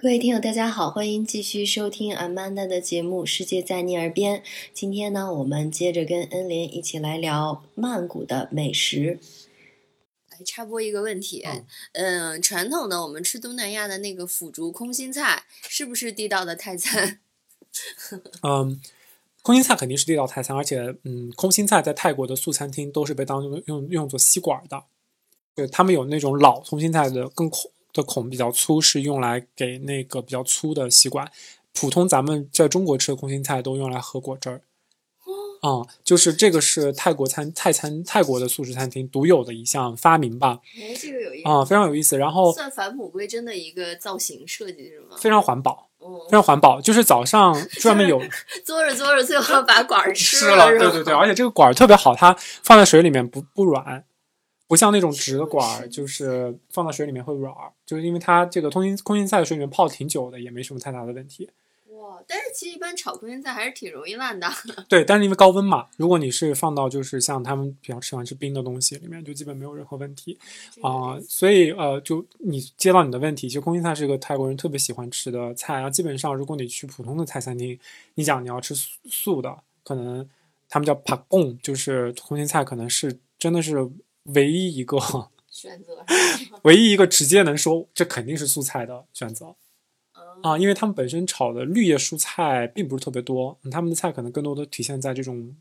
各位听友，大家好，欢迎继续收听阿曼达的节目《世界在你耳边》。今天呢，我们接着跟恩莲一起来聊曼谷的美食。来插播一个问题，嗯，传统的我们吃东南亚的那个腐竹空心菜，是不是地道的泰餐？嗯，空心菜肯定是地道泰餐，而且，嗯，空心菜在泰国的素餐厅都是被当用用用作吸管的。对他们有那种老空心菜的更孔的孔比较粗，是用来给那个比较粗的吸管。普通咱们在中国吃的空心菜都用来喝果汁儿。嗯，就是这个是泰国餐泰餐泰国的素食餐厅独有的一项发明吧？哎，这个有意思啊，非常有意思。然后算返璞归真的一个造型设计是吗？非常环保，非常环保。就是早上 专门有嘬着嘬着，最后把管儿吃了，对对对。而且这个管儿特别好，它放在水里面不不软。不像那种直的管儿，就是放到水里面会软，就是因为它这个空心空心菜的水里面泡挺久的，也没什么太大的问题。哇！但是其实一般炒空心菜还是挺容易烂的。对，但是因为高温嘛，如果你是放到就是像他们比较喜欢吃冰的东西里面，就基本没有任何问题啊。所以呃，就你接到你的问题，其实空心菜是一个泰国人特别喜欢吃的菜。然后基本上如果你去普通的菜餐厅，你讲你要吃素的，可能他们叫帕贡，就是空心菜，可能是真的是。唯一一个选择，唯一一个直接能说这肯定是素菜的选择，啊，因为他们本身炒的绿叶蔬菜并不是特别多，他们的菜可能更多的体现在这种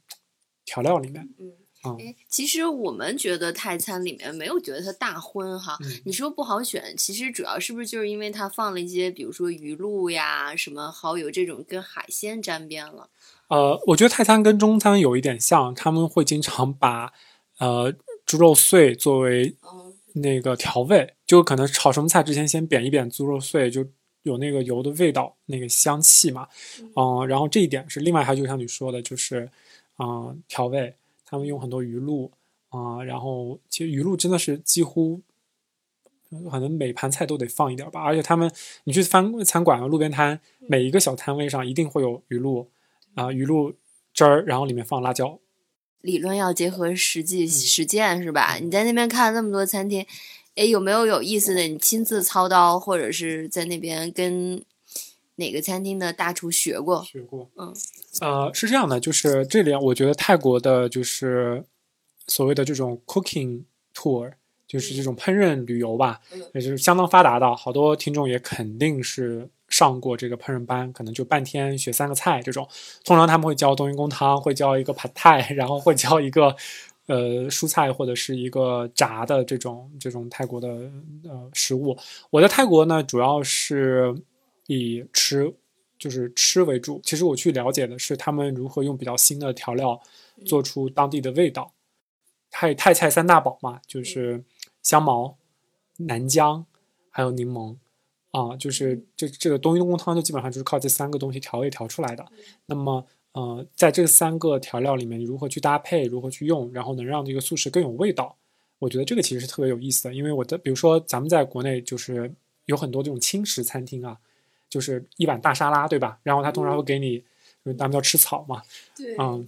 调料里面。嗯，哎，其实我们觉得泰餐里面没有觉得它大荤哈，你说不好选，其实主要是不是就是因为它放了一些，比如说鱼露呀、什么蚝油这种跟海鲜沾边了？呃，我觉得泰餐跟中餐有一点像，他们会经常把呃。猪肉碎作为那个调味，就可能炒什么菜之前先煸一煸猪肉碎，就有那个油的味道、那个香气嘛。嗯，然后这一点是另外还就像你说的，就是嗯调味，他们用很多鱼露啊，然后其实鱼露真的是几乎可能每盘菜都得放一点吧。而且他们你去餐餐馆啊、路边摊，每一个小摊位上一定会有鱼露啊，鱼露汁儿，然后里面放辣椒。理论要结合实际实践是吧？你在那边看那么多餐厅，哎，有没有有意思的？你亲自操刀，或者是在那边跟哪个餐厅的大厨学过？学过，嗯，呃，是这样的，就是这里我觉得泰国的就是所谓的这种 cooking tour，就是这种烹饪旅游吧，也就是相当发达的，好多听众也肯定是。上过这个烹饪班，可能就半天学三个菜这种。通常他们会教冬阴功汤，会教一个 pad thai，然后会教一个呃蔬菜或者是一个炸的这种这种泰国的呃食物。我在泰国呢，主要是以吃就是吃为主。其实我去了解的是他们如何用比较新的调料做出当地的味道。泰泰菜三大宝嘛，就是香茅、南姜还有柠檬。啊，就是这这个冬阴功汤就基本上就是靠这三个东西调味调出来的。那么，呃，在这三个调料里面，你如何去搭配，如何去用，然后能让这个素食更有味道？我觉得这个其实是特别有意思的。因为我的，比如说咱们在国内就是有很多这种轻食餐厅啊，就是一碗大沙拉，对吧？然后他通常会给你，咱们叫吃草嘛，对，嗯，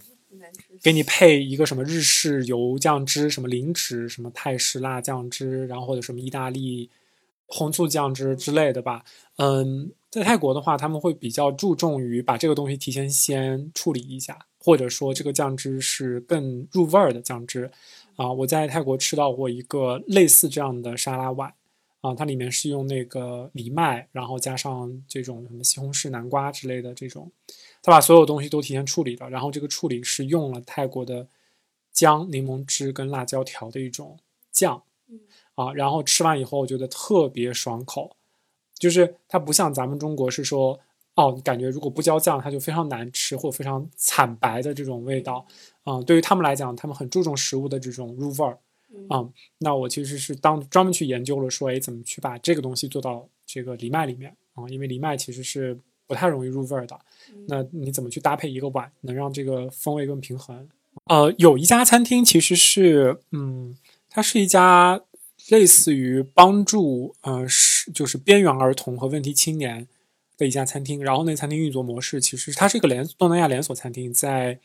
给你配一个什么日式油酱汁，什么零脂，什么泰式辣酱汁，然后或者什么意大利。红醋酱汁之类的吧，嗯，在泰国的话，他们会比较注重于把这个东西提前先处理一下，或者说这个酱汁是更入味儿的酱汁。啊，我在泰国吃到过一个类似这样的沙拉碗，啊，它里面是用那个藜麦，然后加上这种什么西红柿、南瓜之类的这种，他把所有东西都提前处理了，然后这个处理是用了泰国的姜、柠檬汁跟辣椒调的一种酱。啊，然后吃完以后，我觉得特别爽口，就是它不像咱们中国是说，哦，感觉如果不浇酱，它就非常难吃或非常惨白的这种味道。啊，对于他们来讲，他们很注重食物的这种入味儿。啊，那我其实是当专门去研究了，说，哎，怎么去把这个东西做到这个藜麦里面啊？因为藜麦其实是不太容易入味儿的。那你怎么去搭配一个碗，能让这个风味更平衡？呃，有一家餐厅其实是，嗯，它是一家。类似于帮助呃是就是边缘儿童和问题青年的一家餐厅，然后那餐厅运作模式其实它是一个连东南亚连锁餐厅，在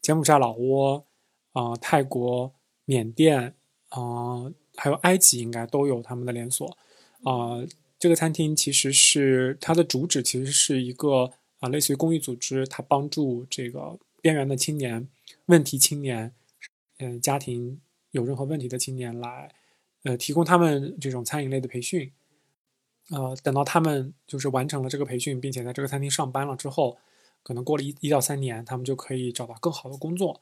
柬埔寨、老挝啊、泰国、缅甸啊，还有埃及应该都有他们的连锁啊。这个餐厅其实是它的主旨，其实是一个啊，类似于公益组织，它帮助这个边缘的青年、问题青年，嗯，家庭有任何问题的青年来，呃，提供他们这种餐饮类的培训。呃，等到他们就是完成了这个培训，并且在这个餐厅上班了之后，可能过了一一到三年，他们就可以找到更好的工作。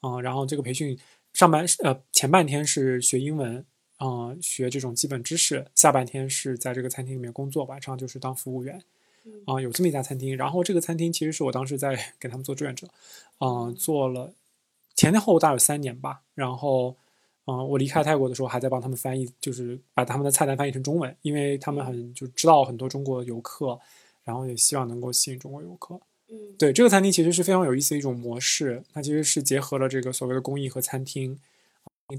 嗯，然后这个培训上半呃前半天是学英文，嗯，学这种基本知识，下半天是在这个餐厅里面工作，晚上就是当服务员。啊，有这么一家餐厅，然后这个餐厅其实是我当时在 给他们做志愿者，嗯，做了前前后后大概有三年吧，然后。嗯，我离开泰国的时候还在帮他们翻译，就是把他们的菜单翻译成中文，因为他们很就知道很多中国游客，然后也希望能够吸引中国游客。嗯，对，这个餐厅其实是非常有意思的一种模式，它其实是结合了这个所谓的公益和餐厅。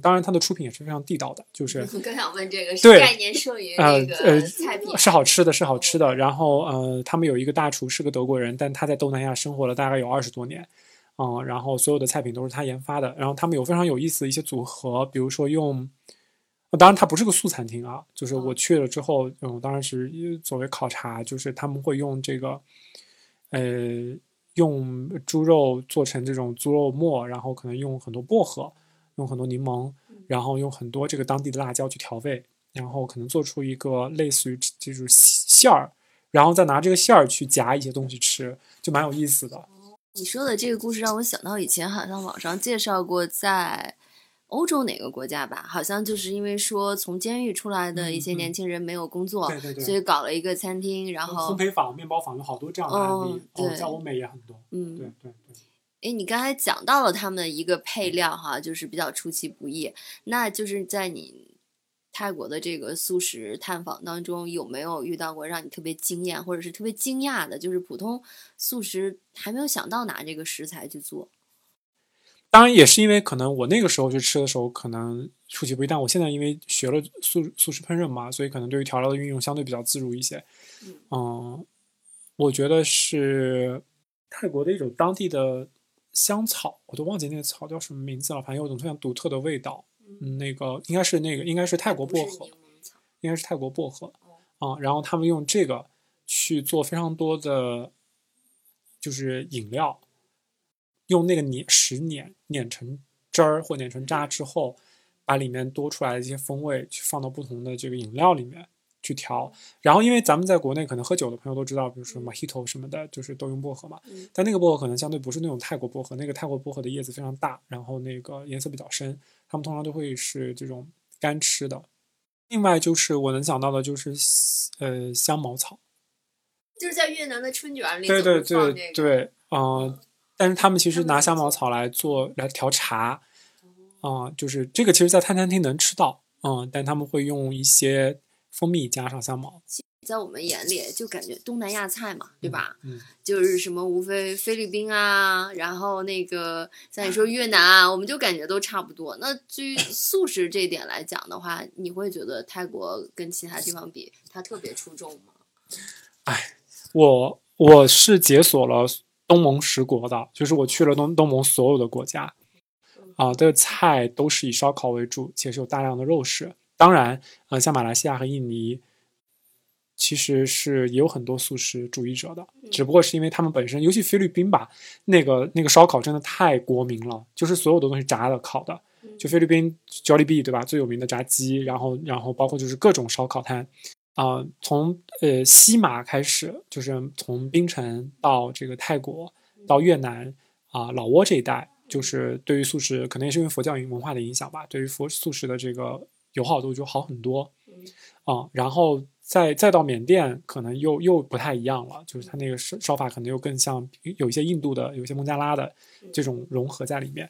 当然，它的出品也是非常地道的，就是我刚想问这个，是概念摄于那个菜品是好吃的，是好吃的。然后呃，他们有一个大厨是个德国人，但他在东南亚生活了大概有二十多年。嗯，然后所有的菜品都是他研发的。然后他们有非常有意思的一些组合，比如说用，当然它不是个素餐厅啊，就是我去了之后，嗯，当然是作为考察，就是他们会用这个，呃，用猪肉做成这种猪肉末，然后可能用很多薄荷，用很多柠檬，然后用很多这个当地的辣椒去调味，然后可能做出一个类似于这种馅儿，然后再拿这个馅儿去夹一些东西吃，就蛮有意思的。你说的这个故事让我想到以前好像网上介绍过，在欧洲哪个国家吧，好像就是因为说从监狱出来的一些年轻人没有工作，对对对所以搞了一个餐厅，然后烘焙坊、面包坊有好多这样的案例，对，在欧美也很多。嗯，对对对。哎，你刚才讲到了他们一个配料哈，就是比较出其不意，那就是在你。泰国的这个素食探访当中，有没有遇到过让你特别惊艳或者是特别惊讶的？就是普通素食还没有想到拿这个食材去做。当然，也是因为可能我那个时候去吃的时候，可能出其不意。但我现在因为学了素素食烹饪嘛，所以可能对于调料的运用相对比较自如一些。嗯，我觉得是泰国的一种当地的香草，我都忘记那个草叫什么名字了，反正有种非常独特的味道。嗯，那个应该是那个，应该是泰国薄荷，应该是泰国薄荷啊。然后他们用这个去做非常多的，就是饮料，用那个碾石碾碾成汁儿或碾成渣之后，把里面多出来的一些风味去放到不同的这个饮料里面。去调，然后因为咱们在国内可能喝酒的朋友都知道，比如说 Mojito 什么的，就是都用薄荷嘛。但那个薄荷可能相对不是那种泰国薄荷，那个泰国薄荷的叶子非常大，然后那个颜色比较深，他们通常都会是这种干吃的。另外就是我能想到的就是呃香茅草，就是在越南的春卷里。对对对对，嗯，但是他们其实拿香茅草来做来调茶，啊，就是这个其实，在泰餐厅能吃到，嗯，但他们会用一些。蜂蜜加上香茅，在我们眼里就感觉东南亚菜嘛，对吧？嗯，就是什么无非菲律宾啊，然后那个像你说越南啊，我们就感觉都差不多。那至于素食这一点来讲的话，你会觉得泰国跟其他地方比，它特别出众吗？哎，我我是解锁了东盟十国的，就是我去了东东盟所有的国家，啊，的菜都是以烧烤为主，且是有大量的肉食。当然，呃，像马来西亚和印尼，其实是也有很多素食主义者的，只不过是因为他们本身，尤其菲律宾吧，那个那个烧烤真的太国民了，就是所有的东西炸的、烤的，就菲律宾 Jollibee 对吧？最有名的炸鸡，然后然后包括就是各种烧烤摊，啊，从呃西马开始，就是从槟城到这个泰国到越南啊老挝这一带，就是对于素食，可能也是因为佛教文化的影响吧，对于佛素食的这个。友好度就好很多，啊，然后再再到缅甸，可能又又不太一样了，就是它那个烧烧法可能又更像有一些印度的，有一些孟加拉的这种融合在里面。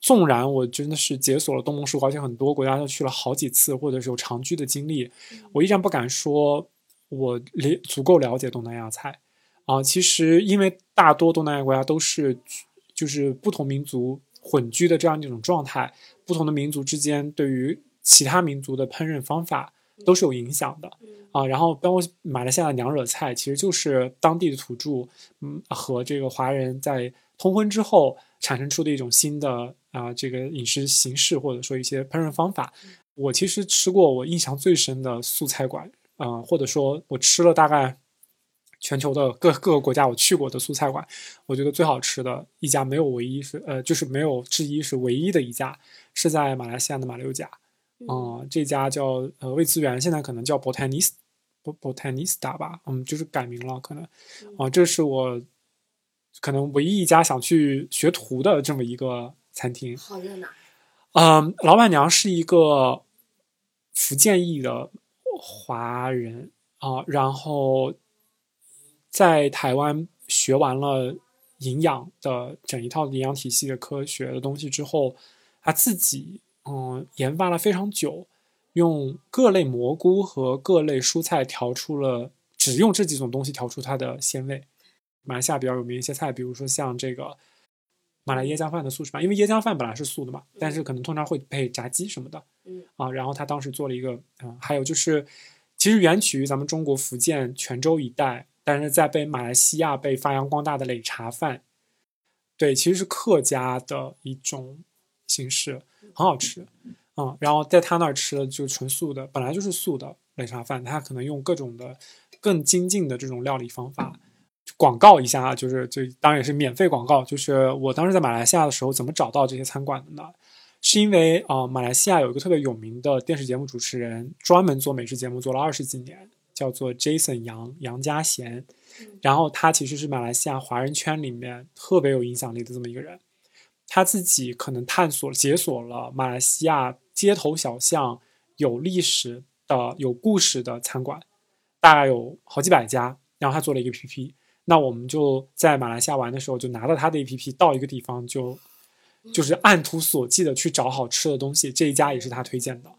纵然我真的是解锁了东盟十国，而且很多国家都去了好几次，或者是有长居的经历，我依然不敢说我了足够了解东南亚菜啊。其实因为大多东南亚国家都是就是不同民族混居的这样一种状态，不同的民族之间对于其他民族的烹饪方法都是有影响的啊，然后包括马来西亚的娘惹菜，其实就是当地的土著，嗯，和这个华人在通婚之后产生出的一种新的啊，这个饮食形式或者说一些烹饪方法。我其实吃过我印象最深的素菜馆嗯，或者说我吃了大概全球的各各个国家我去过的素菜馆，我觉得最好吃的一家没有唯一是呃，就是没有之一是唯一的一家是在马来西亚的马六甲，嗯，这家叫呃味滋源，现在可能叫 Botanist Botanista 吧，嗯，就是改名了可能，啊，这是我可能唯一一家想去学徒的这么一个餐厅，好热闹。嗯，老板娘是一个福建裔的华人啊，然后在台湾学完了营养的整一套营养体系的科学的东西之后，他自己嗯研发了非常久，用各类蘑菇和各类蔬菜调出了，只用这几种东西调出它的鲜味。马来西亚比较有名一些菜，比如说像这个。马来椰浆饭的素食版，因为椰浆饭本来是素的嘛，但是可能通常会配炸鸡什么的，嗯啊，然后他当时做了一个，嗯，还有就是，其实源起于咱们中国福建泉州一带，但是在被马来西亚被发扬光大的擂茶饭，对，其实是客家的一种形式，很好吃，嗯，然后在他那儿吃的就纯素的，本来就是素的擂茶饭，他可能用各种的更精进的这种料理方法。广告一下啊，就是就当然也是免费广告。就是我当时在马来西亚的时候，怎么找到这些餐馆的呢？是因为啊，马来西亚有一个特别有名的电视节目主持人，专门做美食节目做了二十几年，叫做 Jason 杨杨家贤。然后他其实是马来西亚华人圈里面特别有影响力的这么一个人。他自己可能探索解锁了马来西亚街头小巷有历史的、有故事的餐馆，大概有好几百家。然后他做了一个 APP，。那我们就在马来西亚玩的时候，就拿到他的 APP，到一个地方就就是按图索骥的去找好吃的东西。这一家也是他推荐的。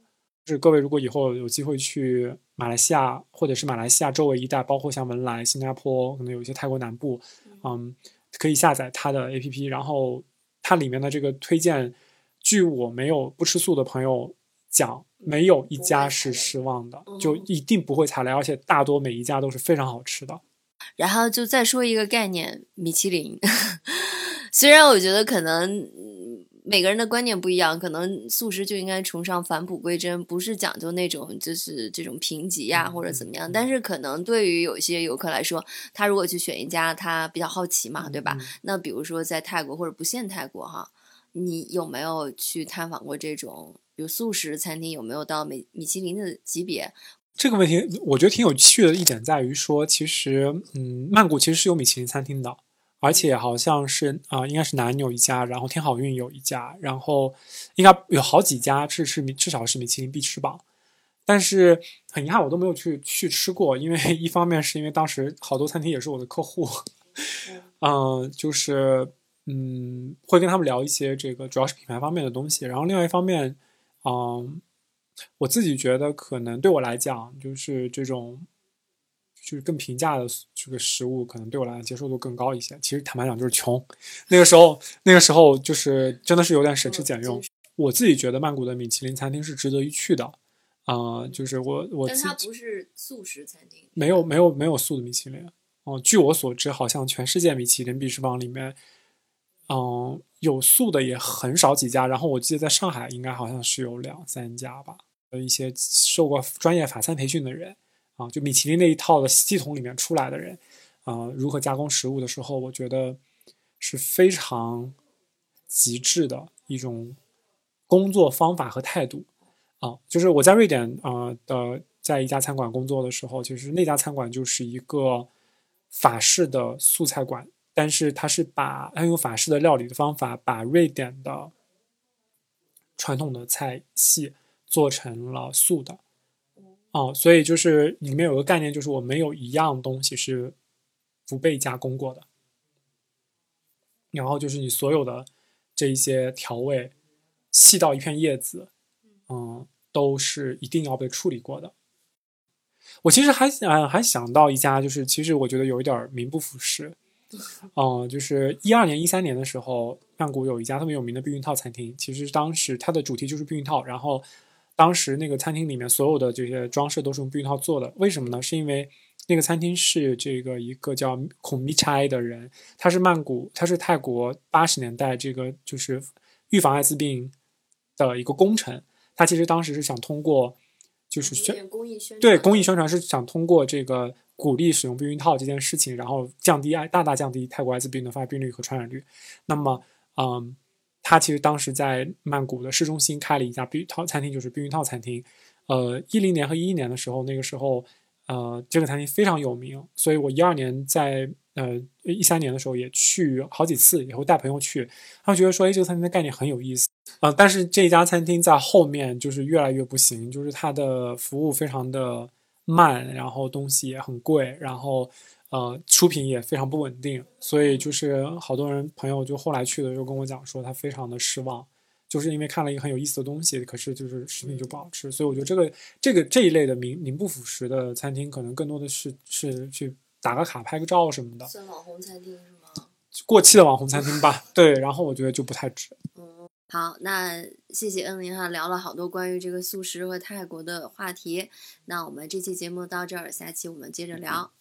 就是各位如果以后有机会去马来西亚，或者是马来西亚周围一带，包括像文莱、新加坡，可能有一些泰国南部，嗯，可以下载他的 APP。然后它里面的这个推荐，据我没有不吃素的朋友讲，没有一家是失望的，就一定不会踩雷，而且大多每一家都是非常好吃的。然后就再说一个概念，米其林。虽然我觉得可能每个人的观念不一样，可能素食就应该崇尚返璞归真，不是讲究那种就是这种评级呀或者怎么样。但是可能对于有一些游客来说，他如果去选一家，他比较好奇嘛，对吧？那比如说在泰国或者不限泰国哈，你有没有去探访过这种有素食餐厅？有没有到米米其林的级别？这个问题我觉得挺有趣的一点在于说，其实，嗯，曼谷其实是有米其林餐厅的，而且好像是啊，应该是南有一家，然后天好运有一家，然后应该有好几家是是米至少是米其林必吃榜。但是很遗憾，我都没有去去吃过，因为 一方面是因为当时好多餐厅也是我的客户，嗯，就是嗯会跟他们聊一些这个主要是品牌方面的东西，然后另外一方面，嗯。我自己觉得，可能对我来讲，就是这种，就是更平价的这个食物，可能对我来讲接受度更高一些。其实坦白讲，就是穷。那个时候，那个时候就是真的是有点省吃俭用。我自己觉得曼谷的米其林餐厅是值得一去的，啊，就是我我。但它不是素食餐厅。没有没有没有素的米其林。哦，据我所知，好像全世界米其林必吃榜里面，嗯，有素的也很少几家。然后我记得在上海，应该好像是有两三家吧。有一些受过专业法餐培训的人啊，就米其林那一套的系统里面出来的人啊，如何加工食物的时候，我觉得是非常极致的一种工作方法和态度啊。就是我在瑞典啊的在一家餐馆工作的时候，其实那家餐馆就是一个法式的素菜馆，但是它是把它用法式的料理的方法，把瑞典的传统的菜系。做成了素的，哦，所以就是里面有个概念，就是我没有一样东西是不被加工过的。然后就是你所有的这一些调味，细到一片叶子，嗯，都是一定要被处理过的。我其实还想还想到一家，就是其实我觉得有一点名不副实。嗯，就是一二年、一三年的时候，曼谷有一家特别有名的避孕套餐厅，其实当时它的主题就是避孕套，然后。当时那个餐厅里面所有的这些装饰都是用避孕套做的，为什么呢？是因为那个餐厅是这个一个叫孔密差的人，他是曼谷，他是泰国八十年代这个就是预防艾滋病的一个功臣。他其实当时是想通过就是宣公益宣对公益宣传是想通过这个鼓励使用避孕套这件事情，然后降低大大降低泰国艾滋病的发病率和传染率。那么，嗯，他其实当时在曼谷的市中心开了一家避孕套餐厅，就是避孕套餐厅。呃，一零年和一一年的时候，那个时候，呃，这个餐厅非常有名，所以我一二年在呃一三年的时候也去好几次，也会带朋友去。他们觉得说，哎，这个餐厅的概念很有意思。呃，但是这家餐厅在后面就是越来越不行，就是它的服务非常的慢，然后东西也很贵，然后呃出品也非常不稳定，所以就是好多人朋友就后来去的时候跟我讲说他非常的失望，就是因为看了一个很有意思的东西，可是就是食品就不好吃，所以我觉得这个这个这一类的名名不符实的餐厅，可能更多的是是去打个卡拍个照什么的，算网红餐厅是吗？过气的网红餐厅吧，对，然后我觉得就不太值。嗯。好，那谢谢恩林哈，聊了好多关于这个素食和泰国的话题。那我们这期节目到这儿，下期我们接着聊。